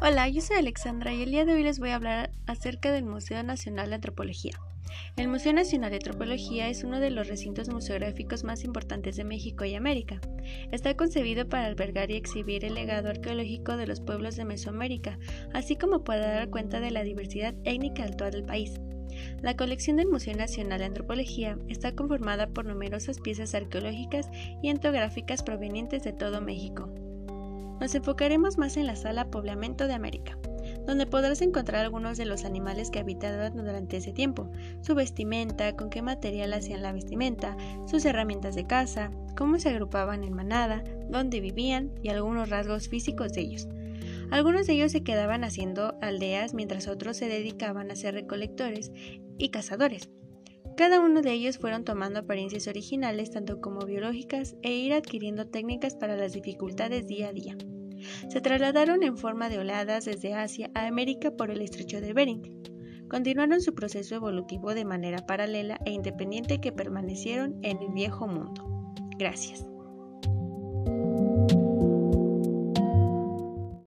Hola, yo soy Alexandra y el día de hoy les voy a hablar acerca del Museo Nacional de Antropología. El Museo Nacional de Antropología es uno de los recintos museográficos más importantes de México y América. Está concebido para albergar y exhibir el legado arqueológico de los pueblos de Mesoamérica, así como para dar cuenta de la diversidad étnica actual del país. La colección del Museo Nacional de Antropología está conformada por numerosas piezas arqueológicas y etnográficas provenientes de todo México. Nos enfocaremos más en la sala Poblamiento de América, donde podrás encontrar algunos de los animales que habitaban durante ese tiempo, su vestimenta, con qué material hacían la vestimenta, sus herramientas de caza, cómo se agrupaban en manada, dónde vivían y algunos rasgos físicos de ellos. Algunos de ellos se quedaban haciendo aldeas mientras otros se dedicaban a ser recolectores y cazadores. Cada uno de ellos fueron tomando apariencias originales tanto como biológicas e ir adquiriendo técnicas para las dificultades día a día. Se trasladaron en forma de oladas desde Asia a América por el estrecho de Bering. Continuaron su proceso evolutivo de manera paralela e independiente que permanecieron en el viejo mundo. Gracias.